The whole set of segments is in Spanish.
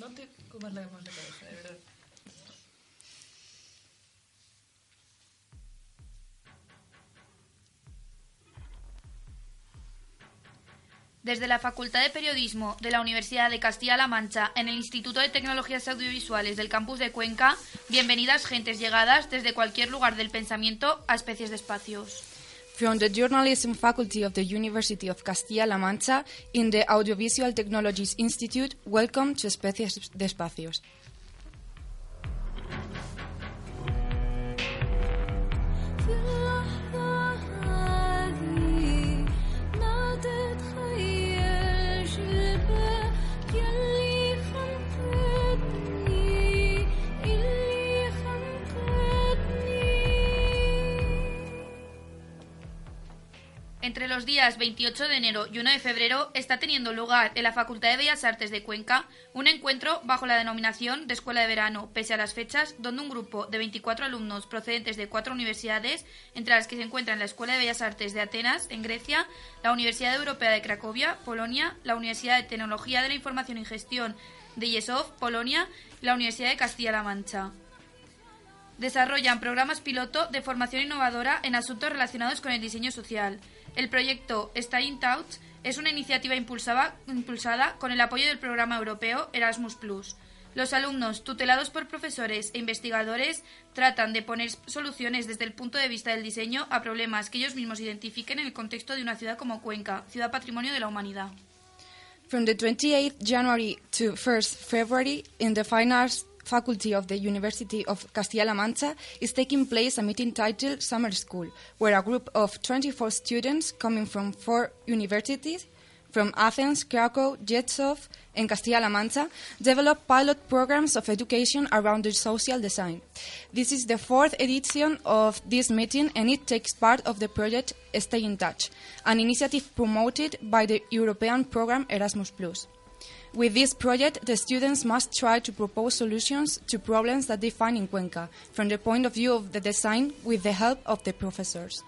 No te comas la cabeza, de verdad. Desde la Facultad de Periodismo de la Universidad de Castilla-La Mancha, en el Instituto de Tecnologías Audiovisuales del campus de Cuenca, bienvenidas gentes llegadas desde cualquier lugar del pensamiento a especies de espacios. From the Journalism Faculty of the University of Castilla-La Mancha in the Audiovisual Technologies Institute, welcome to Especies de Espacios. Entre los días 28 de enero y 1 de febrero está teniendo lugar en la Facultad de Bellas Artes de Cuenca un encuentro bajo la denominación de Escuela de Verano, pese a las fechas, donde un grupo de 24 alumnos procedentes de cuatro universidades, entre las que se encuentran la Escuela de Bellas Artes de Atenas, en Grecia, la Universidad Europea de Cracovia, Polonia, la Universidad de Tecnología de la Información y Gestión de Yesov, Polonia, y la Universidad de Castilla-La Mancha desarrollan programas piloto de formación innovadora en asuntos relacionados con el diseño social. El proyecto Stay in Touch es una iniciativa impulsada, impulsada con el apoyo del programa europeo Erasmus ⁇ Los alumnos, tutelados por profesores e investigadores, tratan de poner soluciones desde el punto de vista del diseño a problemas que ellos mismos identifiquen en el contexto de una ciudad como Cuenca, ciudad patrimonio de la humanidad. From the 28th January to 1st February, in the Faculty of the University of Castilla-La Mancha is taking place a meeting titled Summer School, where a group of 24 students coming from four universities from Athens, Krakow, Jetsov, and Castilla-La Mancha develop pilot programs of education around the social design. This is the fourth edition of this meeting, and it takes part of the project Stay in Touch, an initiative promoted by the European program Erasmus+. With this project, the students must try to propose solutions to problems that they find in Cuenca, from the point of view of the design, with the help of the professors.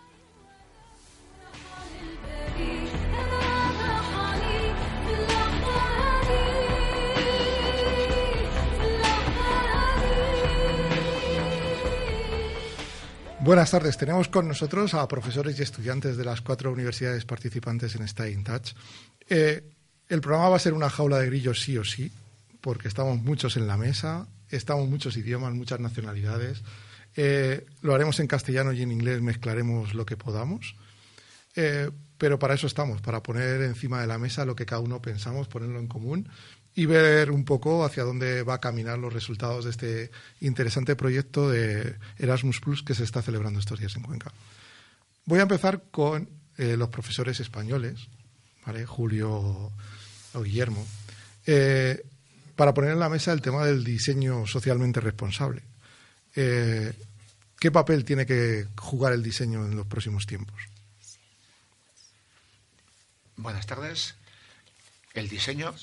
Buenas tardes. Tenemos con nosotros a profesores y estudiantes de las cuatro universidades participantes en Stay in Touch. Eh, el programa va a ser una jaula de grillos sí o sí, porque estamos muchos en la mesa, estamos muchos idiomas, muchas nacionalidades. Eh, lo haremos en castellano y en inglés, mezclaremos lo que podamos. Eh, pero para eso estamos, para poner encima de la mesa lo que cada uno pensamos, ponerlo en común y ver un poco hacia dónde va a caminar los resultados de este interesante proyecto de Erasmus Plus que se está celebrando estos días en Cuenca. Voy a empezar con eh, los profesores españoles. Julio o Guillermo, eh, para poner en la mesa el tema del diseño socialmente responsable. Eh, ¿Qué papel tiene que jugar el diseño en los próximos tiempos? Buenas tardes. El diseño,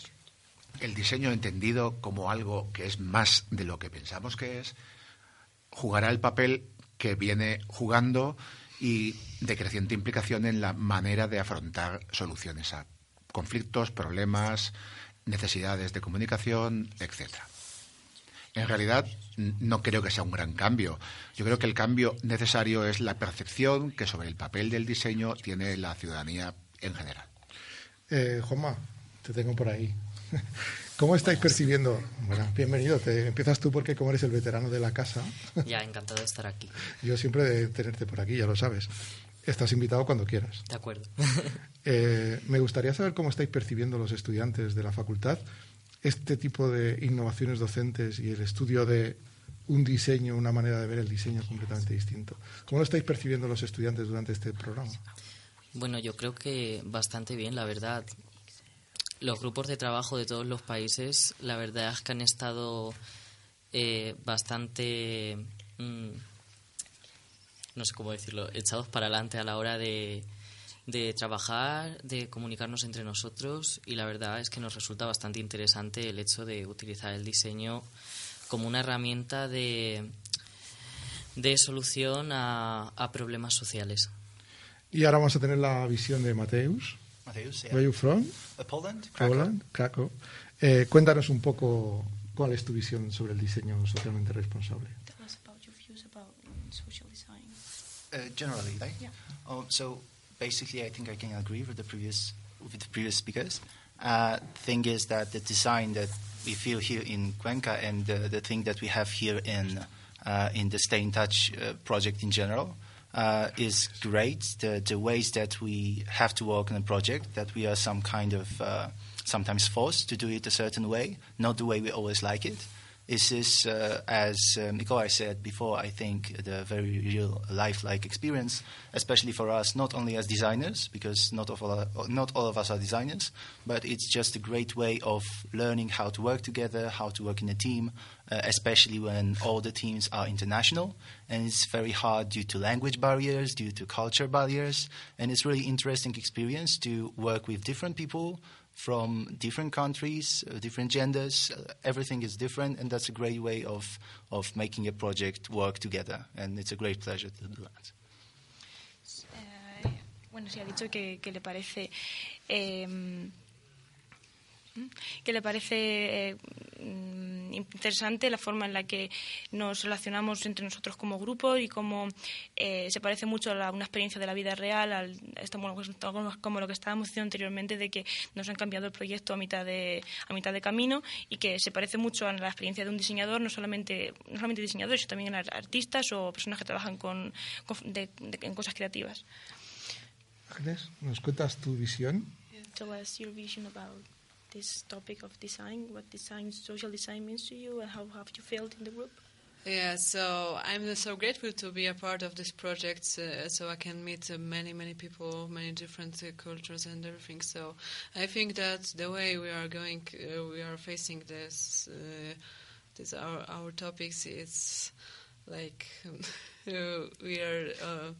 el diseño entendido como algo que es más de lo que pensamos que es, jugará el papel que viene jugando y de creciente implicación en la manera de afrontar soluciones a conflictos, problemas, necesidades de comunicación, etcétera. En realidad, no creo que sea un gran cambio. Yo creo que el cambio necesario es la percepción que sobre el papel del diseño tiene la ciudadanía en general. Eh, Juanma, te tengo por ahí. ¿Cómo estáis percibiendo? Bueno, bienvenido. Te, empiezas tú porque como eres el veterano de la casa, Ya, encantado de estar aquí. yo siempre de tenerte por aquí, ya lo sabes. Estás invitado cuando quieras. De acuerdo. Eh, me gustaría saber cómo estáis percibiendo los estudiantes de la facultad este tipo de innovaciones docentes y el estudio de un diseño, una manera de ver el diseño completamente distinto. ¿Cómo lo estáis percibiendo los estudiantes durante este programa? Bueno, yo creo que bastante bien, la verdad. Los grupos de trabajo de todos los países, la verdad es que han estado eh, bastante, mm, no sé cómo decirlo, echados para adelante a la hora de, de trabajar, de comunicarnos entre nosotros y la verdad es que nos resulta bastante interesante el hecho de utilizar el diseño como una herramienta de, de solución a, a problemas sociales. Y ahora vamos a tener la visión de Mateus. Mateusz, yeah. Where are you from? Uh, Poland, Krakow. Poland, Krakow. Eh, cuéntanos un poco ¿Cuál es tu visión sobre el diseño socialmente responsable? Tell us about your views about social design. Uh, generally, right? Yeah. Oh, so basically, I think I can agree with the previous with the previous speakers. Uh, thing is that the design that we feel here in Cuenca and the, the thing that we have here in uh, in the Stay in Touch uh, project in general uh, is great. The the ways that we have to work on a project, that we are some kind of uh, sometimes forced to do it a certain way, not the way we always like it. This is, uh, as uh, Nikolai said before, I think the very real lifelike experience, especially for us, not only as designers, because not, of all, not all of us are designers, but it's just a great way of learning how to work together, how to work in a team, uh, especially when all the teams are international. And it's very hard due to language barriers, due to culture barriers. And it's really interesting experience to work with different people from different countries, uh, different genders. Uh, everything is different, and that's a great way of, of making a project work together. And it's a great pleasure to do that. Eh, bueno, sí, ha dicho que, que le parece. eh, que le parece eh, mm, interesante la forma en la que nos relacionamos entre nosotros como grupo y cómo eh, se parece mucho a la- una experiencia de la vida real, al, esto, bueno, pues, como- lo que estábamos diciendo anteriormente, de que nos han cambiado el proyecto a mitad de, a mitad de camino y que se parece mucho a la experiencia de un diseñador, no solamente, no solamente diseñadores, sino también ar- artistas o personas que trabajan con, con- de- de- en cosas creativas. Ángeles, ¿nos cuentas tu visión? Tell this topic of design, what design, social design means to you, and how have you felt in the group? Yeah, so I'm so grateful to be a part of this project, uh, so I can meet uh, many, many people, many different uh, cultures and everything. So I think that the way we are going, uh, we are facing this, uh, this our our topics, it's like we are. Uh,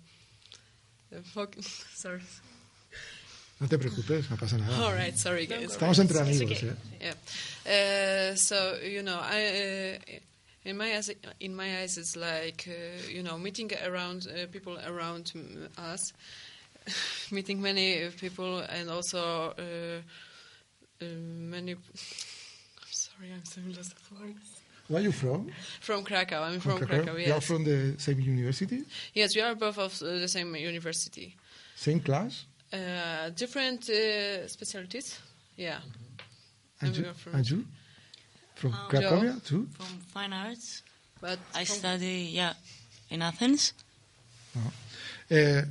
sorry. No te preocupes, no pasa nada. All right, sorry guys. Estamos entre amigos, okay. ¿eh? Yeah. Uh, so you know, I uh, in my eyes, in my eyes, it's like uh, you know, meeting around uh, people around us, meeting many people, and also uh, uh, many. I'm sorry, I'm so lost of words. Where are you from? From Krakow. I'm from, Krakow? Krakow. You are Yes. from the same university? yes, we are both of the same university. Same class? Uh, different uh, specialties. Yeah. And And you? from- And you? From Um, Cracovia too? From fine arts. But I study, yeah, in Athens. Eh,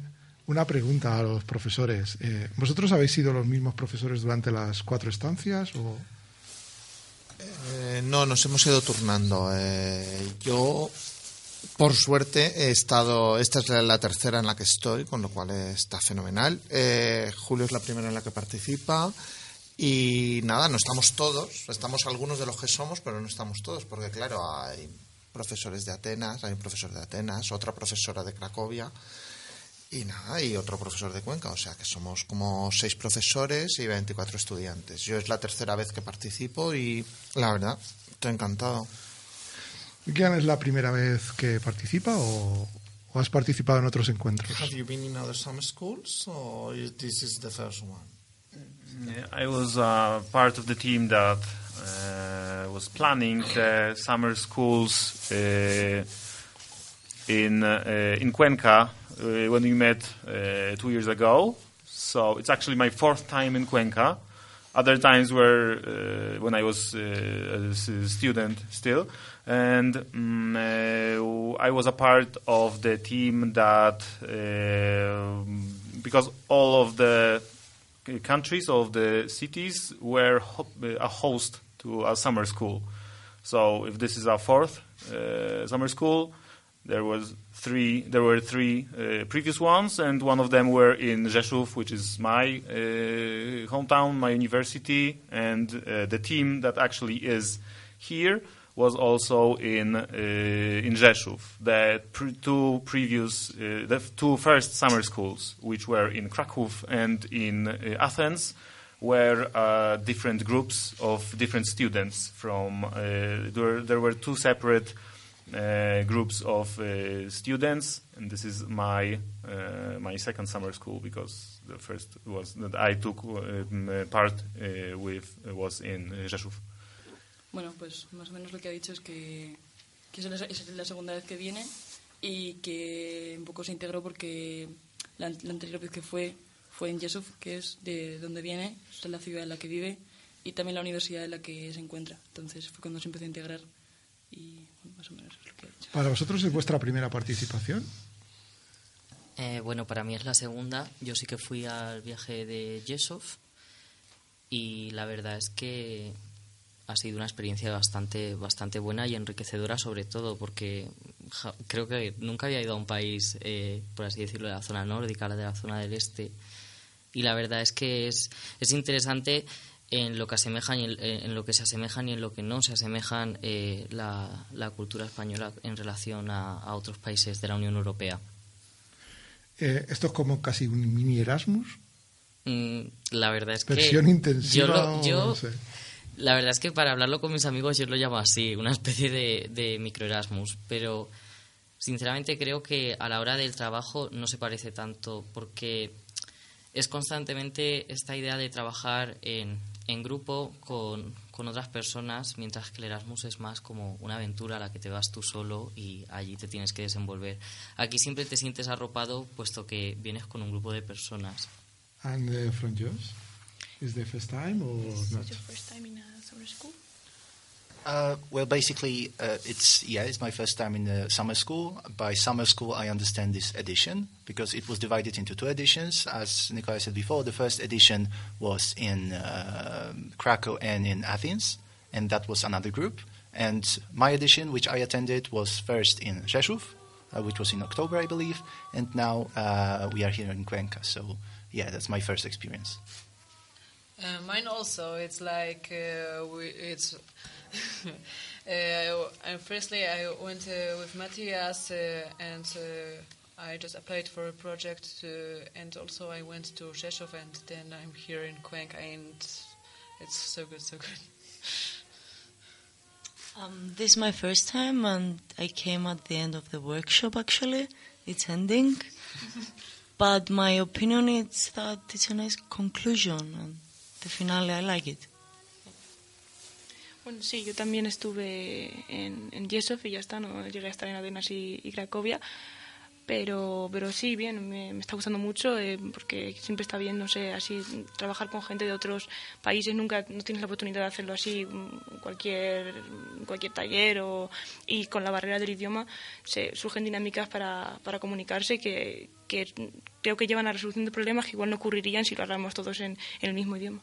una pregunta a los profesores. Eh, ¿Vosotros habéis sido los mismos profesores durante las cuatro estancias? O... Eh, no, nos hemos ido turnando. Eh, yo, por suerte, he estado. Esta es la, tercera en la que estoy, con lo cual está fenomenal. Eh, Julio es la primera en la que participa. Y nada, no estamos todos. Estamos algunos de los que somos, pero no estamos todos, porque claro, hay profesores de Atenas, hay un profesor de Atenas, otra profesora de Cracovia. Y nada, y otro profesor de Cuenca, o sea que somos como seis profesores y 24 estudiantes. Yo es la tercera vez que participo y la verdad, estoy encantado. ¿Quién es la primera vez que participa o, o has participado en otros encuentros? Have you been in other summer schools or this is the first one? I was uh, part of the team that uh, was planning the summer schools uh, in uh, in Cuenca uh, when we met uh, two years ago. So it's actually my fourth time in Cuenca. Other times were uh, when I was uh, a s- student still, and mm, uh, I was a part of the team that uh, because all of the countries of the cities were ho- uh, a host to a summer school. So if this is our fourth uh, summer school, there was three. There were three uh, previous ones, and one of them were in Rzeszów, which is my uh, hometown, my university, and the team that actually is here was also in uh, in Rzeszów. The pr- two previous, uh, the two first summer schools, which were in Krakow and in uh, Athens, were uh, different groups of different students. From uh, there, there were two separate uh, groups of students, and this is my my second summer school because the first was that I took uh, part with was in Rzeszów. Bueno, pues más o menos lo que ha dicho es que, que es, la, segunda vez que viene y que un poco se integró porque la, la anterior vez que fue fue en Yesuf, que es de donde viene, es la ciudad en la que vive y también la universidad en la que se encuentra. Entonces fue cuando se empezó a integrar y bueno, más o menos es lo que ha dicho. ¿Para vosotros es vuestra primera participación? Eh, bueno, para mí es la segunda. Yo sí que fui al viaje de Yesov y la verdad es que ha sido una experiencia bastante, bastante buena y enriquecedora sobre todo porque ja, creo que nunca había ido a un país, eh, por así decirlo, de la zona nórdica, de la zona del este y la verdad es que es, es interesante en lo que asemejan y en, en lo que se asemejan y en lo que no se asemejan eh, la, la cultura española en relación a, a otros países de la Unión Europea. Eh, esto es como casi un mini Erasmus. Mm, la verdad es que Versión intensiva. yo, lo- o yo- no sé. La verdad es que para hablarlo con mis amigos yo lo llamo así, una especie de, de micro Erasmus, pero sinceramente creo que a la hora del trabajo no se parece tanto porque es constantemente esta idea de trabajar en, grupo con, otras personas, mientras que el Erasmus es más como una aventura a la que te vas tú solo y allí te tienes que desenvolver. Aquí siempre te sientes arropado puesto que vienes con un grupo de personas. And uh, from? Is the first time or not? Is your first time in a summer school? Uh, well, basically, uh, it's yeah, it's my first time in the summer school. By summer school, I understand this edition because it was divided into two editions. As Nikolai said before, the first edition was in uh, Krakow and in Athens, and that was another group. And my edition, which I attended, was first in Rzeszów, uh, which was in October, I believe, and now uh, we are here in Cuenca. So, yeah, that's my first experience. Uh, mine also. It's like uh, we, it's. uh, and firstly, I went uh, with Matthias, uh, and uh, I just applied for a project, uh, and also I went to Rzeszów, and then I'm here in Cuenca, and it's so good, so good. Um, this is my first time, and I came at the end of the workshop. Actually, it's ending, but my opinion is that it's a nice conclusion, and the finale I like it. Bueno, sí, yo también estuve en, en Yesov y ya está, no llegué a estar en Atenas y, Cracovia, pero, pero sí, bien, me, está gustando mucho eh, porque siempre está bien, no sé, así trabajar con gente de otros países, nunca no tienes la oportunidad de hacerlo así mm, cualquier, en cualquier taller o, y con la barrera del idioma se, surgen dinámicas para, para comunicarse que, que creo que llevan a la resolución de problemas que igual no ocurrirían si lo habláramos todos en el mismo idioma.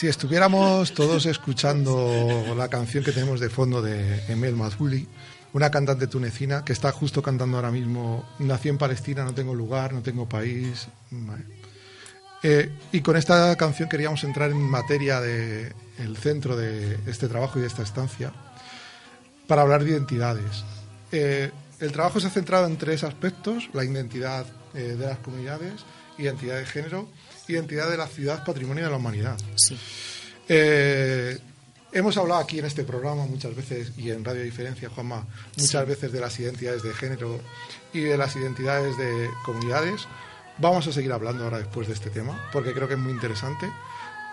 Si estuviéramos todos escuchando la canción que tenemos de fondo de Emel Mazuli, una cantante tunecina que está justo cantando ahora mismo, nací en Palestina, no tengo lugar, no tengo país. Eh, y con esta canción queríamos entrar en materia del centro de este trabajo y de esta estancia. para hablar de identidades. Eh, el trabajo se ha centrado en tres aspectos, la identidad eh, de las comunidades, identidad de género, identidad de la ciudad, patrimonio de la humanidad. Sí. Eh, hemos hablado aquí en este programa muchas veces y en Radio Diferencia, Juanma, muchas Sí. veces de las identidades de género y de las identidades de comunidades. Vamos a seguir hablando ahora después de este tema, porque creo que es muy interesante.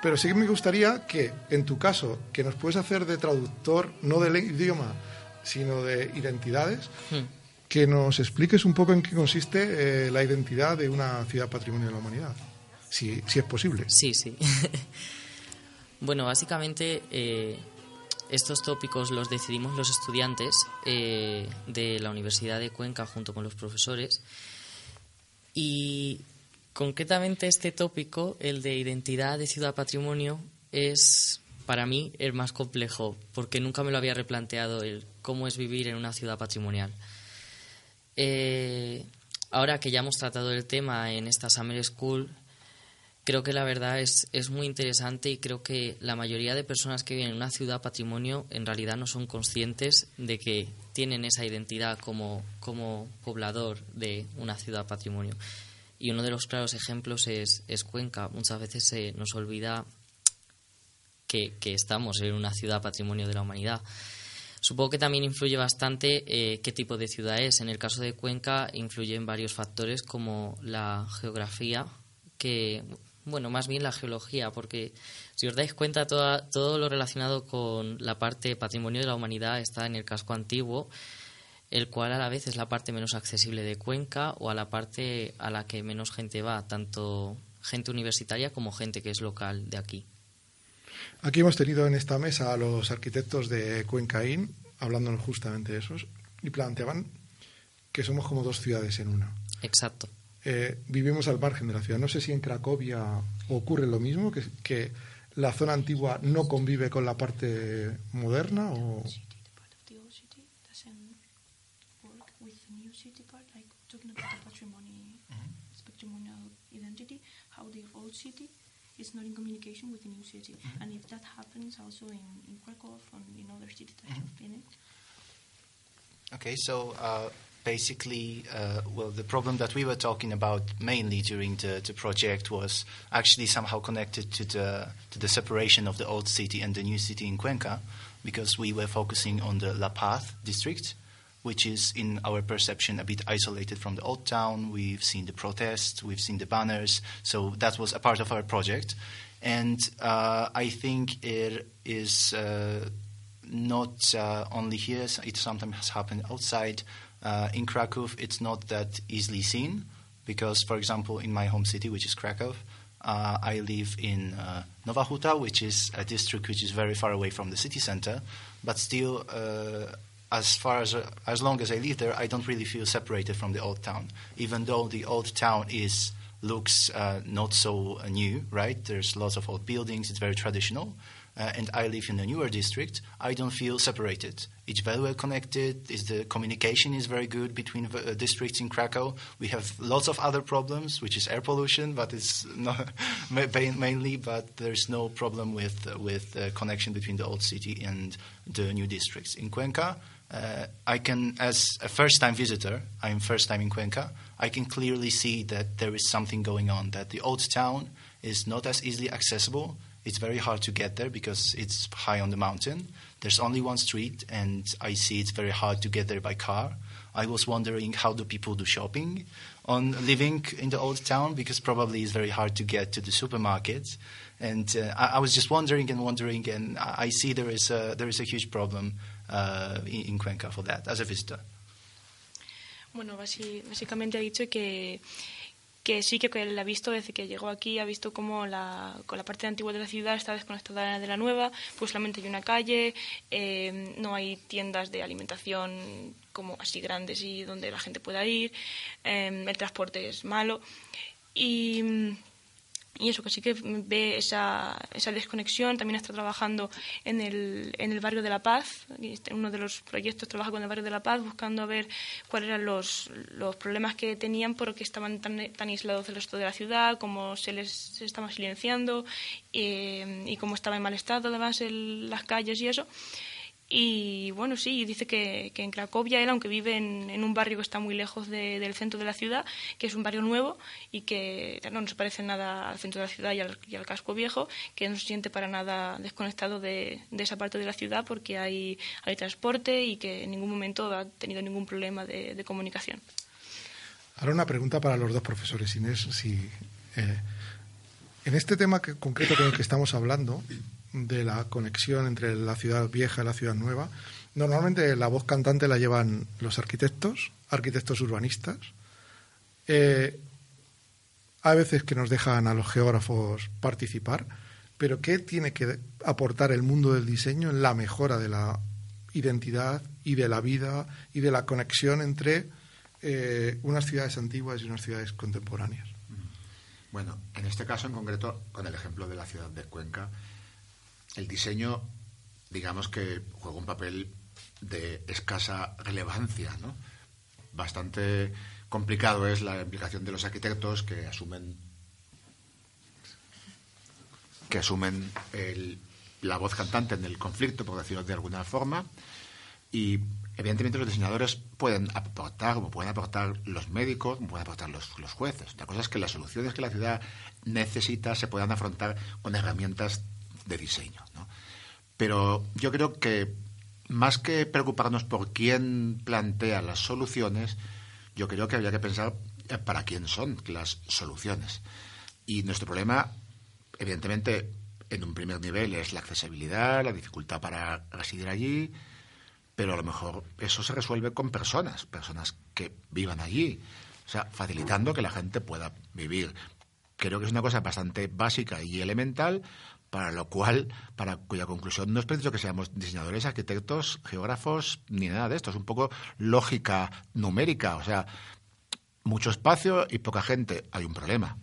Pero sí que me gustaría que, en tu caso, que nos puedes hacer de traductor, no del idioma, sino de identidades, Hmm. que nos expliques un poco en qué consiste eh, la identidad de una ciudad patrimonio de la humanidad, si, si es posible. Sí, sí. bueno, básicamente eh, estos tópicos los decidimos los estudiantes eh, de la Universidad de Cuenca junto con los profesores. Y concretamente este tópico, el de identidad de ciudad patrimonio, es para mí el más complejo, porque nunca me lo había replanteado el cómo es vivir en una ciudad patrimonial. Eh, ahora que ya hemos tratado el tema en esta Summer School, creo que la verdad es, es muy interesante y creo que la mayoría de personas que viven en una ciudad patrimonio en realidad no son conscientes de que tienen esa identidad como, como poblador de una ciudad patrimonio. Y uno de los claros ejemplos es, es Cuenca. Muchas veces se nos olvida que, que estamos en una ciudad patrimonio de la humanidad. Supongo que también influye bastante eh, qué tipo de ciudad es. En el caso de Cuenca influyen varios factores como la geografía, que, bueno, más bien la geología, porque si os dais cuenta, toda- todo lo relacionado con la parte patrimonio de la humanidad está en el casco antiguo, el cual a la vez es la parte menos accesible de Cuenca o a la parte a la que menos gente va, tanto gente universitaria como gente que es local de aquí. Aquí hemos tenido en esta mesa a los arquitectos de Cuencaín hablándonos justamente de esos y planteaban que somos como dos ciudades en una. Exacto. Eh, vivimos al margen de la ciudad. No sé si en Cracovia ocurre lo mismo, que, que la zona antigua no convive con la parte moderna o... city is not in communication with the new city. And if that happens also in, in Krakow and in other cities that have been in. Okay, so uh, basically, uh, well, the problem that we were talking about mainly during the, the project was actually somehow connected to the to the separation of the old city and the new city in Cuenca, because we were focusing on the La Paz district, which is, in our perception, a bit isolated from the old town. We've seen the protests, we've seen the banners, so that was a part of our project, and uh, I think it is. Uh, not uh, only here, it sometimes has happened outside. Uh, in Krakow, it's not that easily seen because, for example, in my home city, which is Krakow, uh, I live in uh, Nova Huta, which is a district which is very far away from the city center, but still, uh, as far as as long as I live there, I don't really feel separated from the old town, even though the old town is looks uh, not so uh, new, right? There's lots of old buildings. It's very traditional. Uh, and I live in a newer district, I don't feel separated. It's very well connected. Is the communication is very good between uh, districts in Krakow. We have lots of other problems, which is air pollution, but it's not mainly. But there's no problem with uh, with uh, connection between the old city and the new districts in Cuenca. Uh, I can, as a first-time visitor, I'm first time in Cuenca. I can clearly see that there is something going on. That the old town is not as easily accessible. It's very hard to get there because it's high on the mountain. There's only one street, and I see it's very hard to get there by car. I was wondering how do people do shopping on living in the old town because probably it's very hard to get to the supermarkets. And uh, I, I was just wondering and wondering, and I I see there is a, there is a huge problem uh, in, in Cuenca for that as a visitor. Bueno, básicamente ha dicho que, que sí que él ha visto desde que llegó aquí, ha visto cómo la, con la parte antigua de la ciudad está desconectada de la nueva, pues solamente hay una calle, eh, no hay tiendas de alimentación como así grandes y donde la gente pueda ir, eh, el transporte es malo. Y, y eso, que sí que ve esa, esa desconexión. También está trabajando en el, en el barrio de La Paz. y este- Uno de los proyectos trabaja con el barrio de La Paz buscando a ver cuáles eran los, los problemas que tenían porque estaban tan, tan aislados del resto de la ciudad, cómo se les se estaba silenciando eh, y cómo estaba en mal estado además el- las calles y eso. Y bueno, sí, dice que, que en Cracovia él, aunque vive en, en un barrio que está muy lejos de- del centro de la ciudad, que es un barrio nuevo y que no, no se parece nada al centro de la ciudad y al, y al casco viejo, que no se siente para nada desconectado de, de esa parte de la ciudad porque hay, hay transporte y que en ningún momento ha tenido ningún problema de, comunicación. Ahora una pregunta para los dos profesores, Inés. Si, eh, en este tema que- concreto con el que estamos hablando, de la conexión entre la ciudad vieja y la ciudad nueva, normalmente la voz cantante la llevan los arquitectos, arquitectos urbanistas. Eh, hay veces que nos dejan a los geógrafos participar, pero ¿qué tiene que aportar el mundo del diseño en la mejora de la identidad y de la vida y de la conexión entre eh, unas ciudades antiguas y unas ciudades contemporáneas? Bueno, en este caso en concreto, con el ejemplo de la ciudad de Cuenca, el diseño, digamos que juega un papel de escasa relevancia, ¿no? Bastante complicado es la implicación de los arquitectos que asumen que asumen la voz cantante en el conflicto, por decirlo de alguna forma, y evidentemente los diseñadores pueden aportar, como pueden aportar los médicos, como pueden aportar los, los jueces. La cosa es que las soluciones que la ciudad necesita se puedan afrontar con herramientas de diseño. ¿no? Pero yo creo que más que preocuparnos por quién plantea las soluciones, yo creo que habría que pensar eh, para quién son las soluciones. Y nuestro problema, evidentemente, en un primer nivel es la accesibilidad, la dificultad para residir allí, pero a lo mejor eso se resuelve con personas, personas que vivan allí, o sea, facilitando que la gente pueda vivir. Creo que es una cosa bastante básica y elemental, para lo cual, para cuya conclusión no es preciso que seamos diseñadores, arquitectos, geógrafos, ni nada de esto, es un poco lógica numérica, o sea, mucho espacio y poca gente, hay un problema.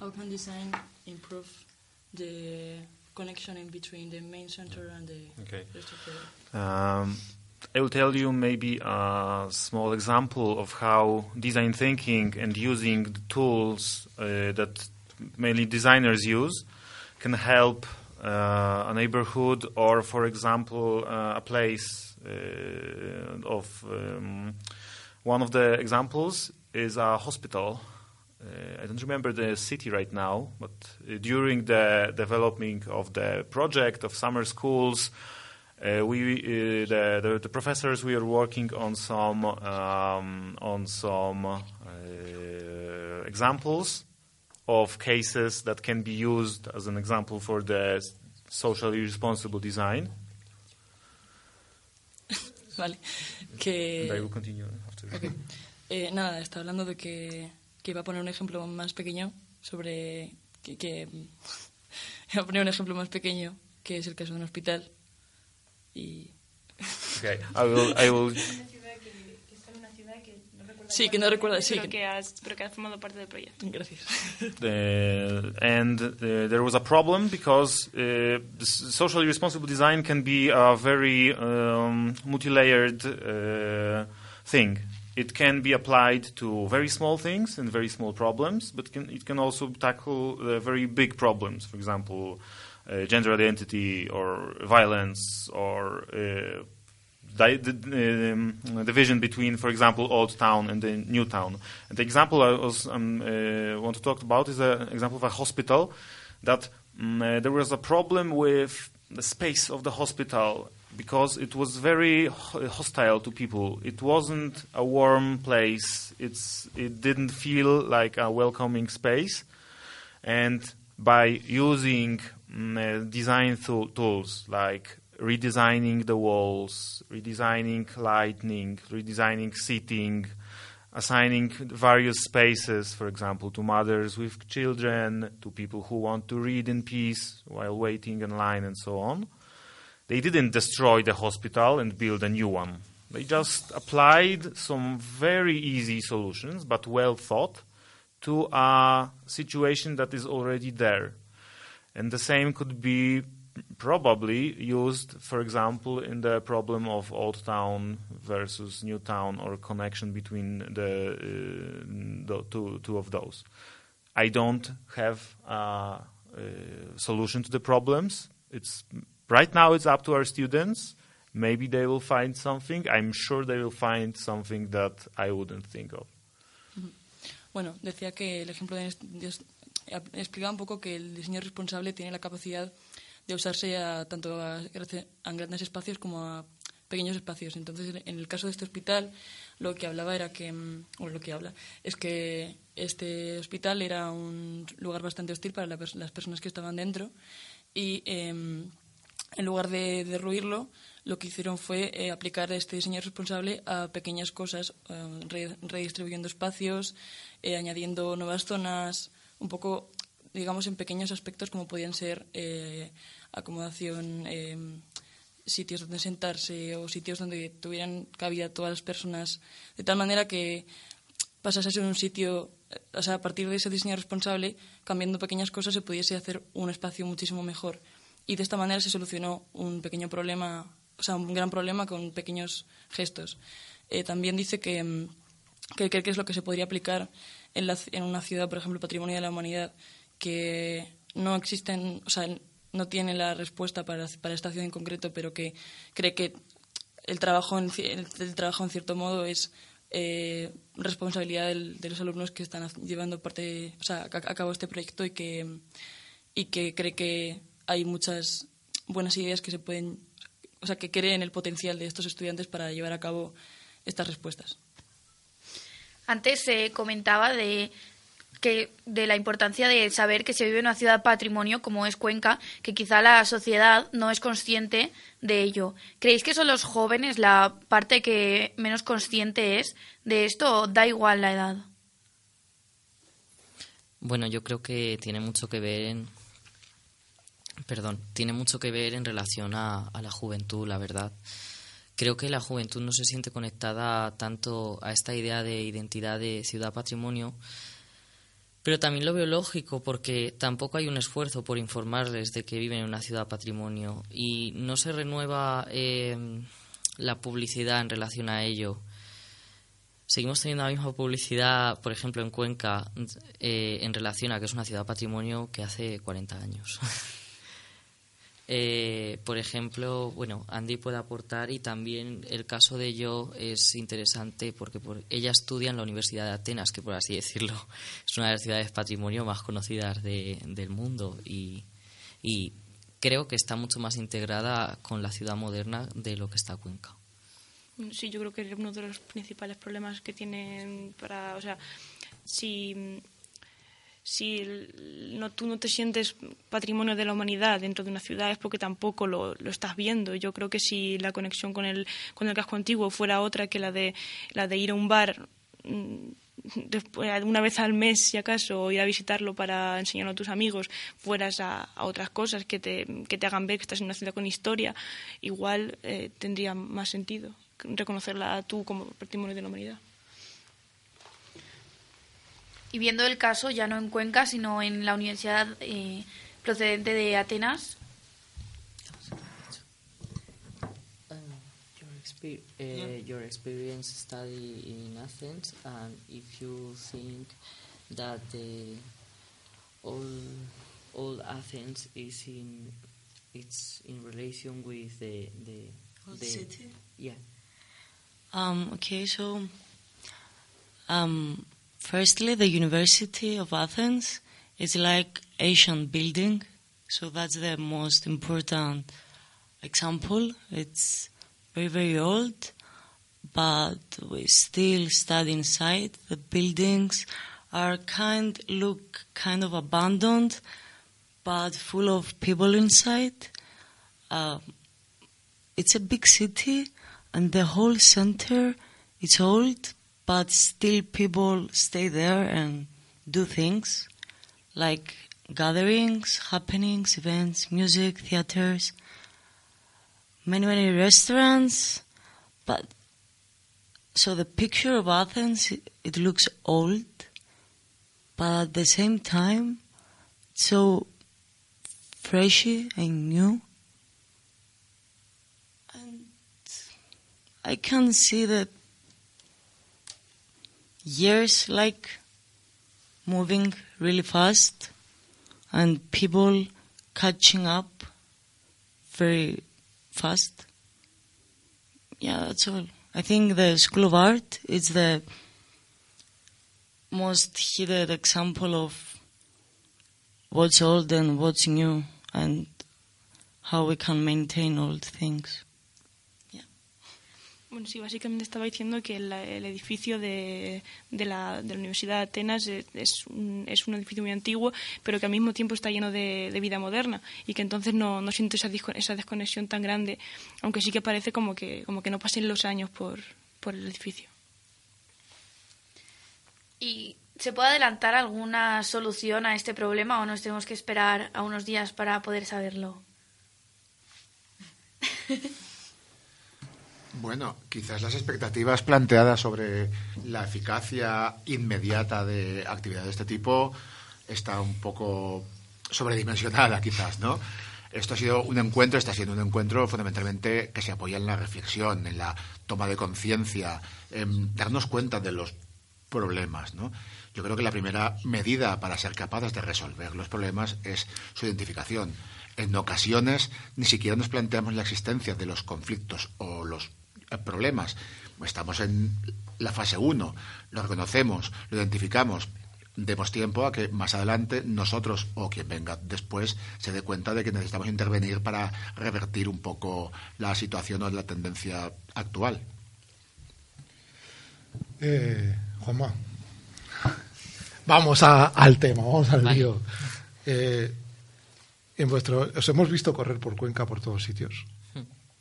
How can design improve the connection in between the main center and the Okay. rest of the Um, I will tell you maybe a small example of how design thinking and using the tools uh, that mainly designers use can help uh, a neighborhood or, for example, uh, a place uh, of um, one of the examples is a hospital. Uh, I don't remember the city right now, but uh, during the developing of the project of summer schools, uh, we the, the the professors we are working on some um, on some examples of cases that can be used as an example for the socially responsible design. Vale. Que... And I will continue after. Ok. Eh, nada, está hablando de que, que iba a poner un ejemplo más pequeño sobre... Que, que- iba a poner un ejemplo más pequeño, que es el caso de un hospital. Y... Okay, I will I will Sí, que no recuerda, sí. Pero que has, pero que has formado parte del proyecto. Gracias. Uh, and uh, there was a problem because uh, socially responsible design can be a very um, multi-layered uh, thing. It can be applied to very small things and very small problems, but can, it can also tackle uh, very big problems. For example, uh, gender identity or violence or uh, di- the um, division between, for example, old town and the new town. And the example I was, um, uh, want to talk about is an example of a hospital that um, uh, there was a problem with the space of the hospital because it was very ho- hostile to people. It wasn't a warm place. It's it didn't feel like a welcoming space, and by using mm, uh, design tool- tools like redesigning the walls, redesigning lighting, redesigning seating, assigning various spaces, for example, to mothers with children, to people who want to read in peace while waiting in line, and so on. They didn't destroy the hospital and build a new one. They just applied some very easy solutions, but well thought, to a situation that is already there. And the same could be probably used, for example, in the problem of old town versus new town or connection between the, uh, the two, two of those. I don't have a, uh solution to the problems. It's right now it's up to our students. Maybe they will find something. I'm sure they will find something that I wouldn't think of. Bueno, decía que el ejemplo de- explicaba un poco que el diseño responsable tiene la capacidad de usarse a, tanto a, grandes espacios como a pequeños espacios. Entonces, en el caso de este hospital, lo que hablaba era que, mm, o lo que habla, es que este hospital era un lugar bastante hostil para las personas que estaban dentro y em, en lugar de derruirlo, lo que hicieron fue eh, aplicar este diseño responsable a pequeñas cosas, eh, re- redistribuyendo espacios, eh, añadiendo nuevas zonas, un poco, digamos, en pequeños aspectos como podían ser acomodación, eh, sitios donde sentarse o sitios donde tuvieran cabida todas las personas, de tal manera que pasase a ser un sitio, o sea, a partir de ese diseño responsable, cambiando pequeñas cosas, se pudiese hacer un espacio muchísimo mejor. Y de esta manera se solucionó un pequeño problema, o sea, un gran problema con pequeños gestos. Eh, también dice que, mm, que que es lo que se podría aplicar la en una ciudad, por ejemplo, Patrimonio de la Humanidad, que no existen, o sea, no tiene la respuesta para, para esta ciudad en concreto, pero que cree que el trabajo en, el, el trabajo en cierto modo es eh, responsabilidad del- de los alumnos que están llevando parte, o sea, a, a cabo este proyecto y que, y que cree que hay muchas buenas ideas que se pueden, o sea, que cree en el potencial de estos estudiantes para llevar a cabo estas respuestas. Antes se comentaba de que de la importancia de saber que se vive en una ciudad patrimonio como es Cuenca, que quizá la sociedad no es consciente de ello. ¿Creéis que son los jóvenes la parte que menos consciente es de esto o da igual la edad? Bueno, yo creo que tiene mucho que ver en. Perdón, tiene mucho que ver en relación a, a la juventud, la verdad. Creo que la juventud no se siente conectada tanto a esta idea de identidad de ciudad patrimonio, pero también lo veo lógico porque tampoco hay un esfuerzo por informarles de que viven en una ciudad patrimonio y no se renueva eh, la publicidad en relación a ello. Seguimos teniendo la misma publicidad, por ejemplo, en Cuenca, eh, en relación a que es una ciudad patrimonio que hace 40 años. Eh, por ejemplo, bueno, Andy puede aportar y también el caso de yo es interesante porque por, ella estudia en la Universidad de Atenas, que por así decirlo es una de las ciudades patrimonio más conocidas de- del mundo y, y creo que está mucho más integrada con la ciudad moderna de lo que está Cuenca. Sí, yo creo que es uno de los principales problemas que tienen para, o sea, si si no, tú no te sientes patrimonio de la humanidad dentro de una ciudad es porque tampoco lo, lo estás viendo. Yo creo que si la conexión con el, con el casco antiguo fuera otra que la de, la de ir a un bar mm, una vez al mes, si acaso, o ir a visitarlo para enseñarlo a tus amigos, fueras a, a otras cosas que te, que te hagan ver que estás en una ciudad con historia, igual eh, tendría más sentido reconocerla tú como patrimonio de la humanidad. Y viendo el caso ya no en Cuenca, sino en la universidad eh, procedente de Atenas, your, exper- uh, your experience study in Athens and if you think that the all all Athens is in it's in relation with the the, the city? yeah Um, okay, so um, firstly, the University of Athens is like ancient building, so that's the most important example. It's very very old, but we still study inside. The buildings are kind look kind of abandoned, but full of people inside. Um, it's a big city and the whole center is old but still people stay there and do things like gatherings happenings events music theaters many many restaurants. But so the picture of athens it, looks old but at the same time so freshy and new. And I can see that years like moving really fast and people catching up very fast. Yeah, that's all. I think the School of Art is the most hidden example of what's old and what's new and how we can maintain old things. Bueno, sí, básicamente estaba diciendo que el, el edificio de, de, la, de la Universidad de Atenas es, es un, es un edificio muy antiguo, pero que al mismo tiempo está lleno de, de vida moderna y que entonces no, no siento esa, disco- esa desconexión tan grande, aunque sí que parece como que, como que no pasen los años por, por el edificio. ¿Y se puede adelantar alguna solución a este problema o nos tenemos que esperar a unos días para poder saberlo? Bueno, quizás las expectativas planteadas sobre la eficacia inmediata de actividades de este tipo está un poco sobredimensionada, quizás, ¿no? Esto ha sido un encuentro, está siendo un encuentro fundamentalmente que se apoya en la reflexión, en la toma de conciencia, en darnos cuenta de los problemas, ¿no? Yo creo que la primera medida para ser capaces de resolver los problemas es su identificación. En ocasiones ni siquiera nos planteamos la existencia de los conflictos o los problemas. Estamos en la fase 1, lo reconocemos, lo identificamos, demos tiempo a que más adelante nosotros o quien venga después se dé cuenta de que necesitamos intervenir para revertir un poco la situación o la tendencia actual. Eh, Juanma, vamos a- al tema, vamos al lío. Eh, en vuestro, os hemos visto correr por Cuenca por todos sitios,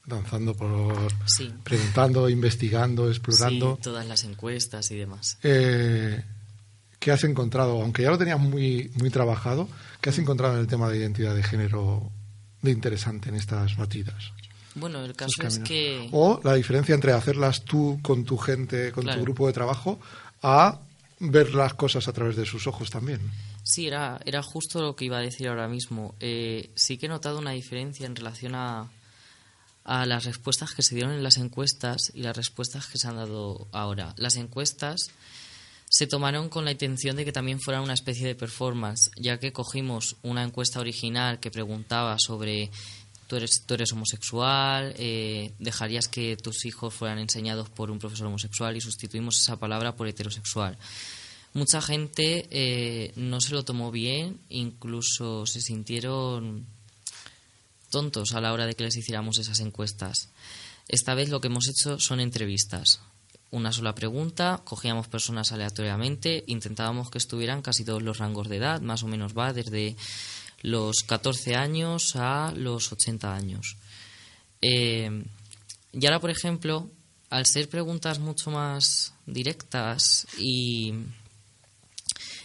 danzando por, Sí. preguntando, investigando, explorando. Sí, todas las encuestas y demás. Eh, ¿Qué has encontrado? Aunque ya lo tenías muy, muy trabajado, ¿qué has encontrado en el tema de identidad de género de interesante en estas batidas? Bueno, el caso es que... O la diferencia entre hacerlas tú con tu gente, con Claro. tu grupo de trabajo, a ver las cosas a través de sus ojos también. Sí, era, era justo lo que iba a decir ahora mismo. Eh, sí que he notado una diferencia en relación a, a las respuestas que se dieron en las encuestas y las respuestas que se han dado ahora. Las encuestas se tomaron con la intención de que también fuera una especie de performance, ya que cogimos una encuesta original que preguntaba sobre tú eres, tú eres homosexual, eh, dejarías que tus hijos fueran enseñados por un profesor homosexual y sustituimos esa palabra por heterosexual. Mucha gente eh, no se lo tomó bien, incluso se sintieron tontos a la hora de que les hiciéramos esas encuestas. Esta vez lo que hemos hecho son entrevistas. Una sola pregunta, cogíamos personas aleatoriamente, intentábamos que estuvieran casi todos los rangos de edad, más o menos va desde los 14 años a los 80 años. Eh, y ahora, por ejemplo, al ser preguntas mucho más directas y,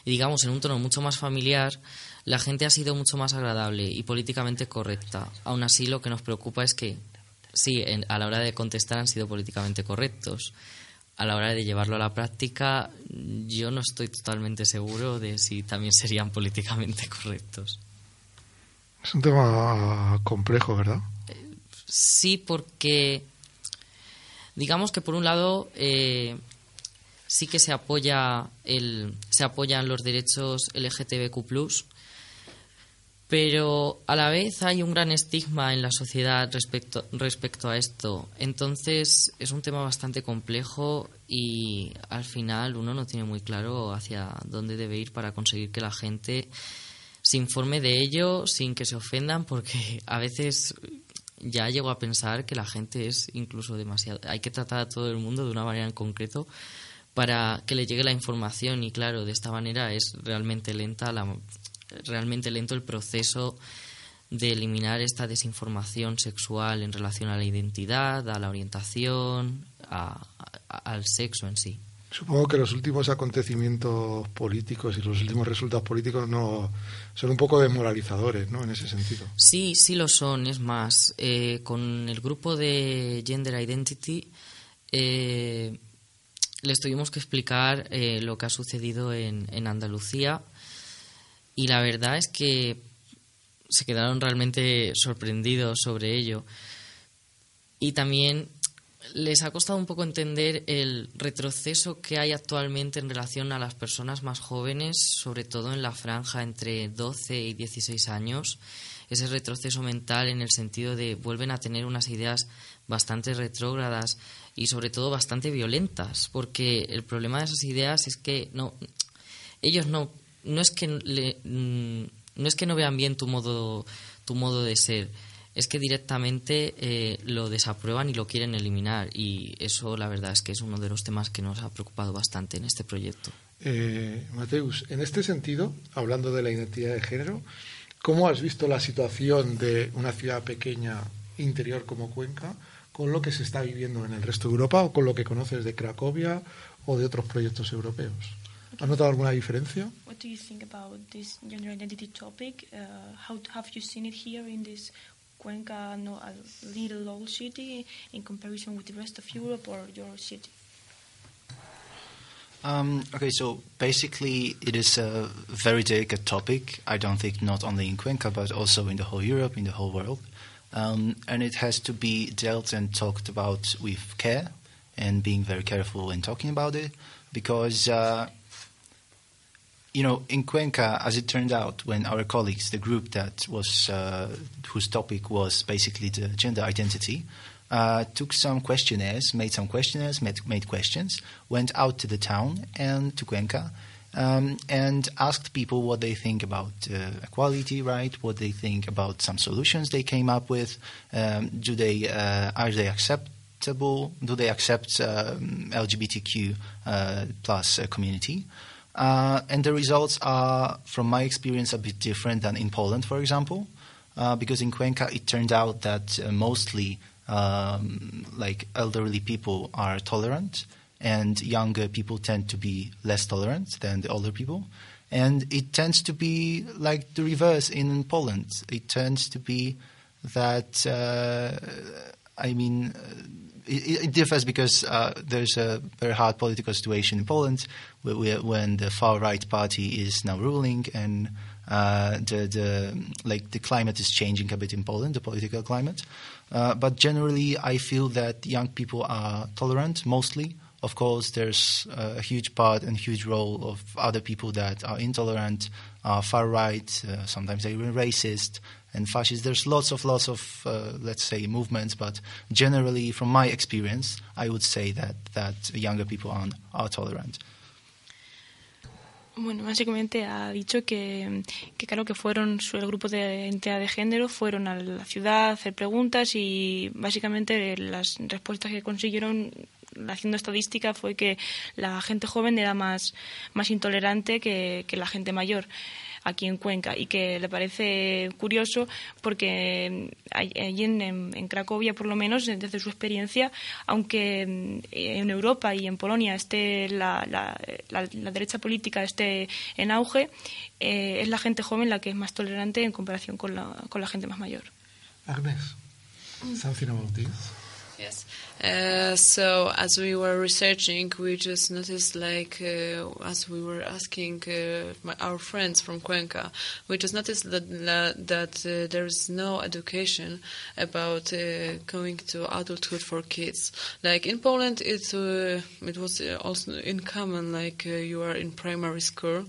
y, digamos en un tono mucho más familiar, la gente ha sido mucho más agradable y políticamente correcta. Aún así, lo que nos preocupa es que, sí, en- a la hora de contestar han sido políticamente correctos. A la hora de llevarlo a la práctica, yo no estoy totalmente seguro de si también serían políticamente correctos. Es un tema complejo, ¿verdad? Sí, porque digamos que por un lado eh, sí que se apoya el se apoyan los derechos LGTBQ+, pero a la vez hay un gran estigma en la sociedad respecto respecto a esto. Entonces es un tema bastante complejo y al final uno no tiene muy claro hacia dónde debe ir para conseguir que la gente se informe de ello sin que se ofendan porque a veces ya llego a pensar que la gente es incluso demasiado hay que tratar a todo el mundo de una manera en concreto para que le llegue la información y claro de esta manera es realmente lenta la realmente lento el proceso de eliminar esta desinformación sexual en relación a la identidad, a la orientación, a- a- al sexo en sí. Supongo que los últimos acontecimientos políticos y los últimos resultados políticos no son un poco desmoralizadores, ¿no? En ese sentido. Sí, sí lo son. Es más, eh, con el grupo de Gender Identity eh, les tuvimos que explicar eh, lo que ha sucedido en, en Andalucía y la verdad es que se quedaron realmente sorprendidos sobre ello. Y también les ha costado un poco entender el retroceso que hay actualmente en relación a las personas más jóvenes, sobre todo en la franja entre 12 y 16 años, ese retroceso mental en el sentido de vuelven a tener unas ideas bastante retrógradas y sobre todo bastante violentas, porque el problema de esas ideas es que no ellos no no es que le- mm, no es que no vean bien tu modo tu modo de ser es que directamente eh, lo desaprueban y lo quieren eliminar y eso la verdad es que es uno de los temas que nos ha preocupado bastante en este proyecto. Eh, Mateus, en este sentido, hablando de la identidad de género, ¿cómo has visto la situación de una ciudad pequeña interior como Cuenca con lo que se está viviendo en el resto de Europa o con lo que conoces de Cracovia o de otros proyectos europeos? ¿Has notado alguna diferencia? What do you think about this gender identity topic? Uh, how have you seen it here in this Cuenca, no, a little old city, in comparison with the rest of Europe or your city? Um, okay, so basically, it is a very delicate topic. I don't think not only in Cuenca, but also in the whole Europe, in the whole world. Um, and it has to be dealt and talked about with care and being very careful in talking about it because, uh, you know, in Cuenca, as it turned out, when our colleagues, the group that was, uh, whose topic was basically the gender identity, uh, took some questionnaires, made some questionnaires, made, made questions, went out to the town and to Cuenca, um, and asked people what they think about uh, equality, right? What they think about some solutions they came up with. Um, do they uh, are they acceptable? Do they accept um, LGBTQ uh, plus uh, community? Uh, and the results are, from my experience, a bit different than in Poland, for example, uh, because in Cuenca it turned out that uh, mostly um, like elderly people are tolerant, and younger people tend to be less tolerant than the older people. And it tends to be like the reverse in Poland. It tends to be that, uh, I mean, uh, it, it differs because uh, there's a very hard political situation in Poland where, where, when the far right party is now ruling and uh, the, the like the climate is changing a bit in Poland, the political climate. Uh, but generally, I feel that young people are tolerant mostly. Of course, there's uh, a huge part and huge role of other people that are intolerant, are far right, uh, sometimes even racist and fascist. There's lots of lots of uh, let's say movements, but generally, from my experience, I would say that that younger people are, are tolerant. Bueno, básicamente ha dicho que, que claro que fueron el grupo de identidad de género fueron a la ciudad a hacer preguntas y básicamente las respuestas que consiguieron haciendo estadística fue que la gente joven era más, más intolerante que la gente mayor aquí en Cuenca y que le parece curioso porque all- allí en, en- en Cracovia, por lo menos, desde su experiencia, aunque mm, en Europa y en Polonia esté la, la- la- la derecha política esté en auge, eh, es la gente joven la que es más tolerante en comparación con la, con la gente más mayor. Agnes, something about this? Yes. Uh, so as we were researching, we just noticed, like, uh, as we were asking uh, my, our friends from Cuenca, we just noticed that that uh, there is no education about uh, going to adulthood for kids. Like in Poland, it it was also in common. Like you are in primary school,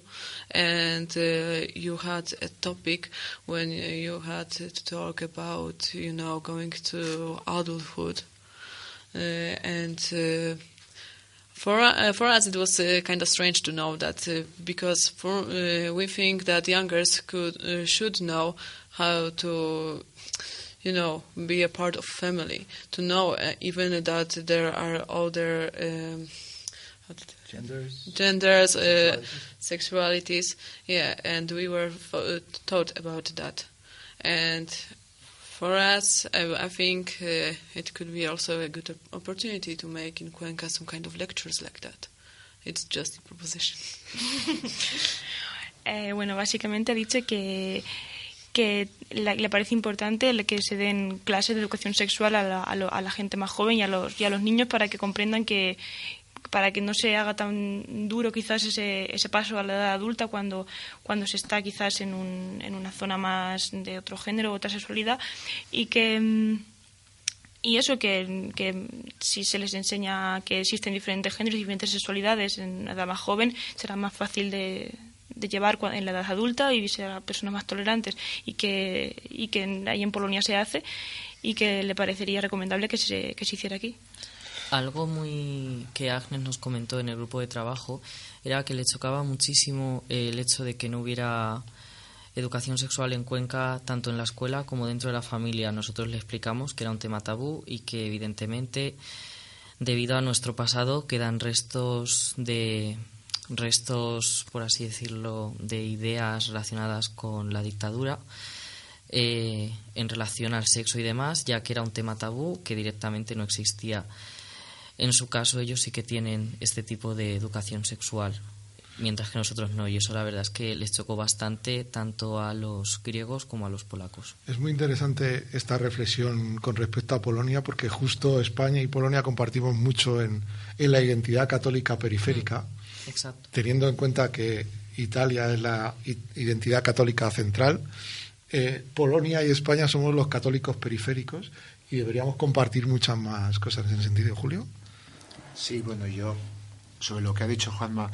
and you had a topic when you had to talk about, you know, going to adulthood. Uh, and uh, for uh, for us, it was uh, kind of strange to know that uh, because for uh, we think that youngers could uh, should know how to, you know, be a part of family, to know uh, even that there are other. Um, Genders. genders, uh, sexualities, yeah, and we were taught about that, and for us, I, I think uh, it could be also a good op- opportunity to make in Cuenca some kind of lectures like that. It's just a proposition. Eh, bueno, básicamente ha dicho que, que la- le parece importante que se den clases de educación sexual a la, a lo- a la gente más joven y a, los, y a los niños para que comprendan que para que no se haga tan duro quizás ese, ese paso a la edad adulta cuando, cuando se está quizás en, un, en una zona más de otro género otra sexualidad y que... mm, y eso, que, que si se les enseña que existen diferentes géneros y diferentes sexualidades en una edad más joven, será más fácil de, de llevar en la edad adulta y ser a personas más tolerantes y que, y que ahí en Polonia se hace y que le parecería recomendable que se, que se hiciera aquí. Algo muy que Agnes nos comentó en el grupo de trabajo era que le chocaba muchísimo el hecho de que no hubiera educación sexual en Cuenca tanto en la escuela como dentro de la familia. Nosotros le explicamos que era un tema tabú y que evidentemente debido a nuestro pasado quedan restos de restos por así decirlo de ideas relacionadas con la dictadura eh, en relación al sexo y demás, ya que era un tema tabú que directamente no existía. En su caso, ellos sí que tienen este tipo de educación sexual, mientras que nosotros no. Y eso la verdad es que les chocó bastante tanto a los griegos como a los polacos. Es muy interesante esta reflexión con respecto a Polonia porque justo España y Polonia compartimos mucho en, en la identidad católica periférica, Exacto. teniendo en cuenta que Italia es la identidad católica central. eh, Polonia y España somos los católicos periféricos y deberíamos compartir muchas más cosas en ese sentido, Julio. Sí, bueno, yo sobre lo que ha dicho Juanma,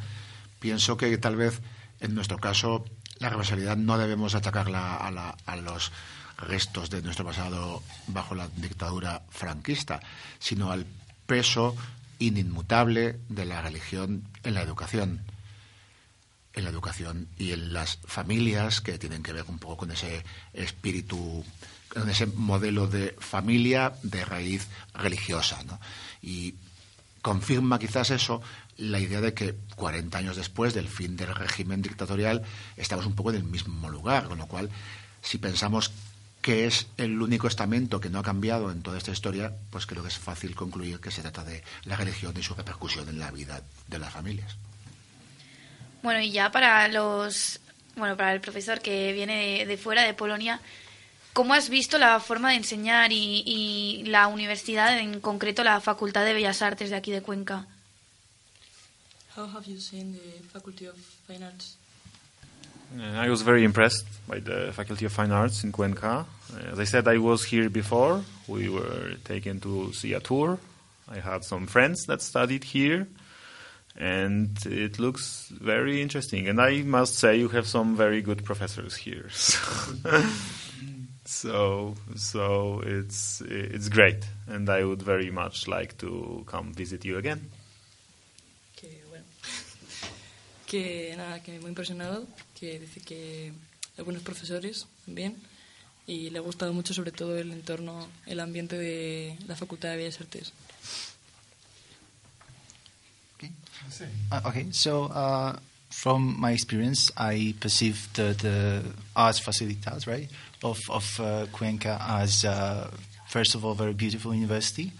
pienso que tal vez en nuestro caso la responsabilidad no debemos achacarla a, la- a los restos de nuestro pasado bajo la dictadura franquista, sino al peso inmutable de la religión en la educación en la educación y en las familias que tienen que ver un poco con ese espíritu, con ese modelo de familia de raíz religiosa. ¿no? Y confirma quizás eso la idea de que 40 años después del fin del régimen dictatorial estamos un poco en el mismo lugar, con lo cual si pensamos que es el único estamento que no ha cambiado en toda esta historia, pues creo que es fácil concluir que se trata de la religión y su repercusión en la vida de las familias. Bueno, y ya para los, bueno, para el profesor que viene de, de fuera de Polonia, ¿cómo has visto la forma de enseñar y, y la universidad, en concreto la Facultad de Bellas Artes de aquí de Cuenca? How have you seen the Faculty of Fine Arts? Uh, I was very impressed by the Faculty of Fine Arts in Cuenca. Uh, As I said, I was here before. We were taken to see a tour. I had some friends that studied here, and it looks very interesting. And I must say, you have some very good professors here. so, so so it's it's great, and I would very much like to come visit you again. Que bueno. Que nada, que muy impresionado, que dice que hay buenos profesores también y le ha gustado mucho sobre todo el entorno, el ambiente de la Facultad de Bellas Artes. Uh, okay, so uh, from my experience, I perceive the, the arts facilities, right, of, of uh, Cuenca as, uh, first of all, very beautiful university.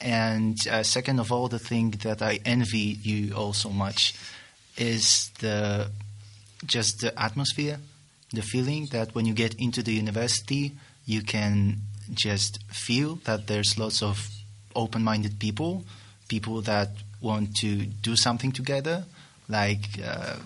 And uh, second of all, the thing that I envy you all so much is the just the atmosphere, the feeling that when you get into the university, you can just feel that there's lots of open-minded people, people that want to do something together, like uh,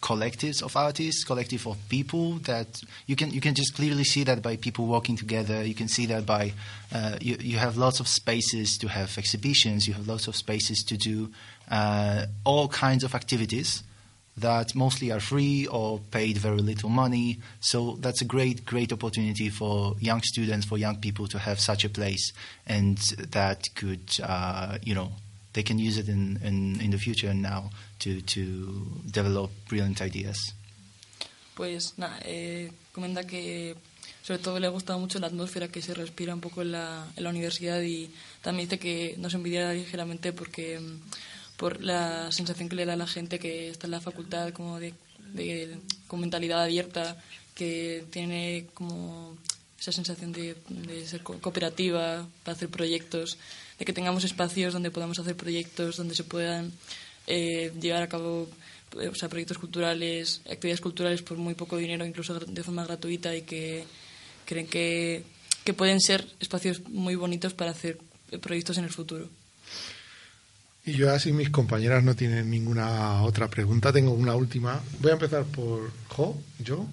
collectives of artists, collective of people that you can you can just clearly see that by people working together. You can see that by uh, you you have lots of spaces to have exhibitions. You have lots of spaces to do uh, all kinds of activities that mostly are free or paid very little money. So that's a great, great opportunity for young students, for young people to have such a place, and that could, uh, you know, they can use it in, in, in the future and now to, develop brilliant ideas. Pues nada, eh, comenta que sobre todo le ha gustado mucho la atmósfera que se respira un poco en la, en la universidad y también dice que nos envidia ligeramente porque mm, por la sensación que le da a la gente que está en la facultad como de, de- con mentalidad abierta, que tiene como esa sensación de, de ser co- cooperativa para hacer proyectos, de que tengamos espacios donde podamos hacer proyectos, donde se puedan eh, llevar a cabo eh, o sea, proyectos culturales, actividades culturales por muy poco dinero, incluso de forma gratuita y que creen que, que pueden ser espacios muy bonitos para hacer proyectos en el futuro. Y yo así mis compañeras no tienen ninguna otra pregunta. Tengo una última. Voy a empezar por Jo, yo,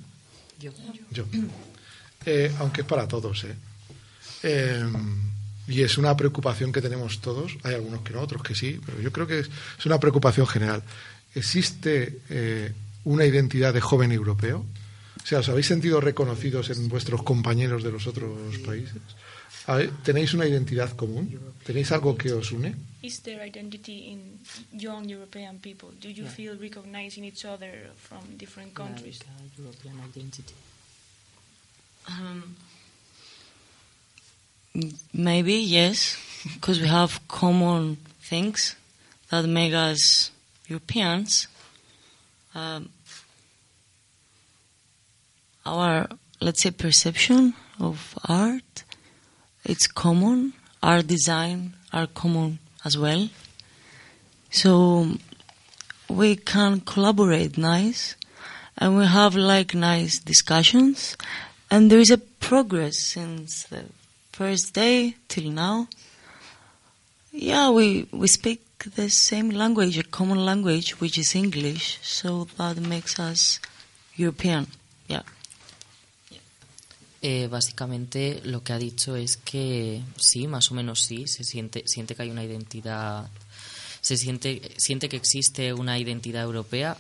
Yo. yo. Eh, aunque es para todos, ¿eh? Eh, y es una preocupación que tenemos todos. Hay algunos que no, otros que sí, pero yo creo que es, es una preocupación general. ¿Existe eh, una identidad de joven europeo? O sea, ¿os habéis sentido reconocidos en vuestros compañeros de los otros países? A ver, ¿Tenéis una identidad común? ¿Tenéis algo que os une? Is there identity in young European people? Do you feel recognized in each other from different countries? European identity. Um, maybe yes, because we have common things that make us Europeans. Um, our, let's say, perception of art, it's common. Our design are common as well. So we can collaborate nice, and we have like nice discussions, and there is a progress since the first day till now. Yeah, we we speak the same language, a common language, which is English, so that makes us European. Yeah. Eh, básicamente lo que ha dicho es que sí, más o menos sí, se siente, siente que hay una identidad, se siente, siente que existe una identidad europea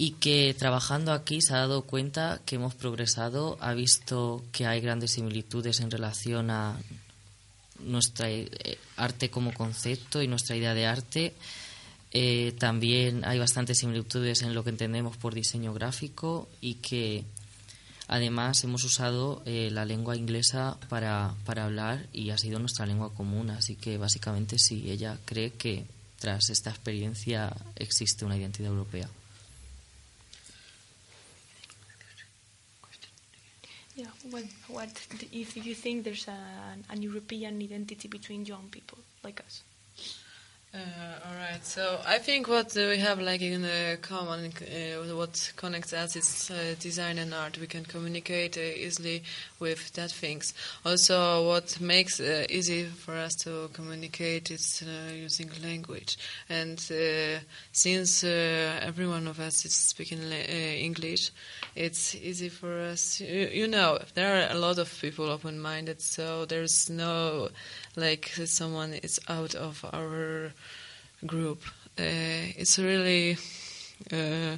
y que trabajando aquí se ha dado cuenta que hemos progresado, ha visto que hay grandes similitudes en relación a nuestra eh, arte como concepto y nuestra idea de arte. Eh, también hay bastantes similitudes en lo que entendemos por diseño gráfico y que además hemos usado eh, la lengua inglesa para, para hablar y ha sido nuestra lengua común. Así que básicamente sí, ella cree que tras esta experiencia existe una identidad europea. Yeah. What, what if you think there's an, an European identity between young people like us? Uh, all right. So I think what uh, we have like in uh, common, uh, what connects us is uh, design and art. We can communicate uh, easily with that things. Also, what makes easy for us to communicate is using language. And since every one of us is speaking English, it's easy for us. You, you know, there are a lot of people open-minded, so there's no like someone is out of our group. Uh, it's really, uh,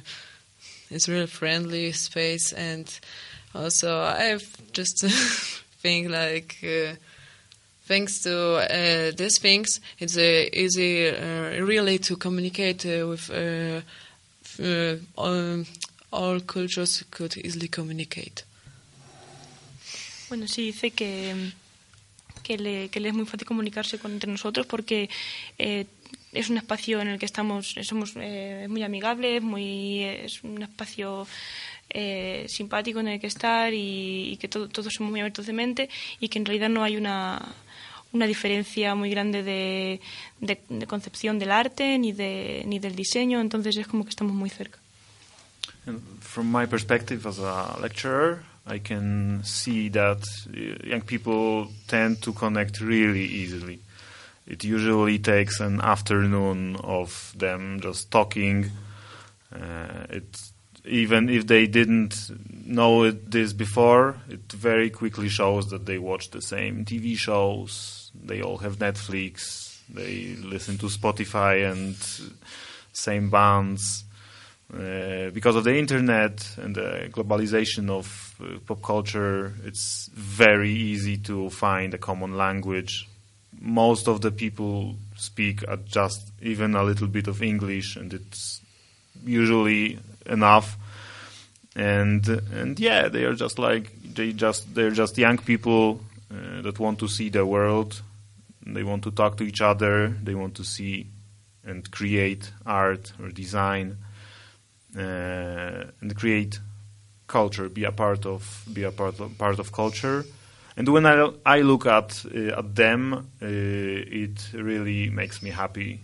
it's really friendly space, and also I just think like. Uh, Thanks to uh, these things, it's uh, easy uh, really to communicate uh, with uh, uh, all, all cultures could easily communicate. Bueno, sí, dice que, que, le, que le es muy fácil comunicarse con, entre nosotros porque eh, es un espacio en el que estamos, somos eh, muy amigables, muy, es un espacio eh, simpático en el que estar y, y que todo- todos somos muy abiertos de mente y que en realidad no hay una, una diferencia muy grande de, de- de concepción del arte ni, de, ni del diseño, entonces es como que estamos muy cerca. And from my perspective as a lecturer, I can see that uh, young people tend to connect really easily. It usually takes an afternoon of them just talking. Uh, it, even if they didn't know it, this before, it very quickly shows that they watch the same TV shows. They all have Netflix. They listen to Spotify and same bands. Uh, because of the internet and the globalization of pop culture, it's very easy to find a common language. Most of the people speak just even a little bit of English, and it's usually enough. And and yeah, they are just like they just they're just young people uh, that want to see the world. They want to talk to each other. They want to see and create art or design uh, and create culture, be a part of be a part of, part of culture. And when I I look at uh, at them, uh, it really makes me happy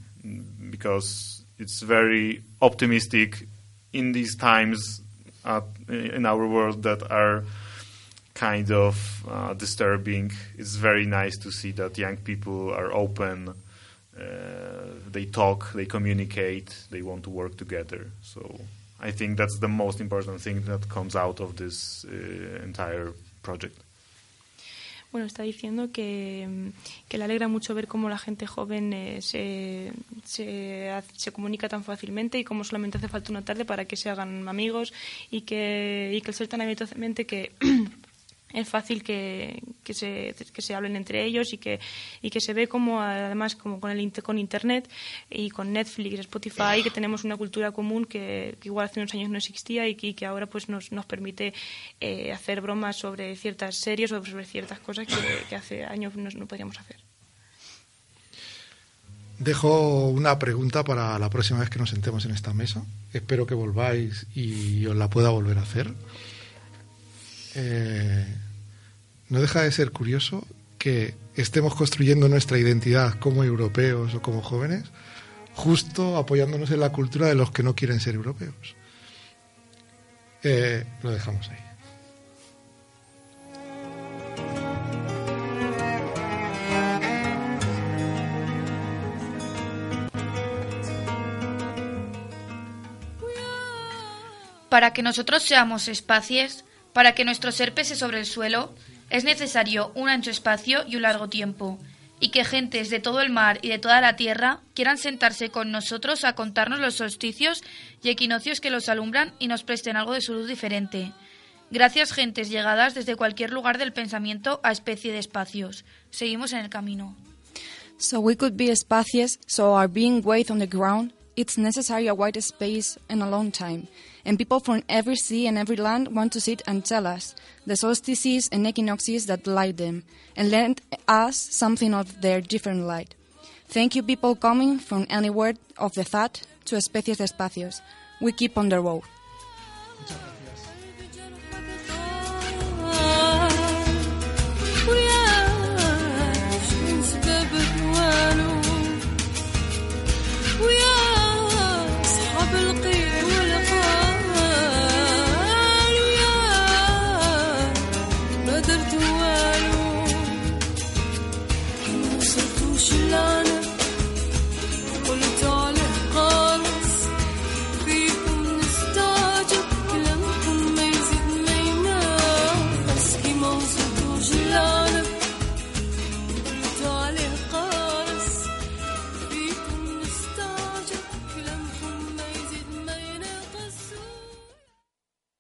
because it's very optimistic in these times at, in our world that are kind of uh, disturbing. It's very nice to see that young people are open. Uh, they talk, they communicate, they want to work together. So I think that's the most important thing that comes out of this uh, entire project. Bueno, está diciendo que, mm, que le alegra mucho ver cómo la gente joven eh, se, se, se comunica tan fácilmente y cómo solamente hace falta una tarde para que se hagan amigos y que, y que el ser tan abiertamente que es fácil que, que, se, que se hablen entre ellos y que, y que se ve como además como con el con internet y con Netflix, Spotify que tenemos una cultura común que, igual hace unos años no existía y que, que ahora pues nos, nos permite eh, hacer bromas sobre ciertas series o sobre ciertas cosas que, hace años no, no podríamos hacer. Dejo una pregunta para la próxima vez que nos sentemos en esta mesa. Espero que volváis y os la pueda volver a hacer. Eh, no deja de ser curioso que estemos construyendo nuestra identidad como europeos o como jóvenes justo apoyándonos en la cultura de los que no quieren ser europeos. Eh, lo dejamos ahí. Para que nosotros seamos espacies, para que nuestro ser pese sobre el suelo, es necesario un ancho espacio y un largo tiempo, y que gentes de todo el mar y de toda la tierra quieran sentarse con nosotros a contarnos los solsticios y equinoccios que los alumbran y nos presten algo de su luz diferente. Gracias, gentes llegadas desde cualquier lugar del pensamiento a especie de espacios. Seguimos en el camino. So we could be espacies, so our being weight on the ground, it's necessary a wide space and a long time. And people from every sea and every land want to sit and tell us the solstices and equinoxes that light them, and lend us something of their different light. Thank you, people coming from anywhere of the thought to especies de espacios. We keep on the road.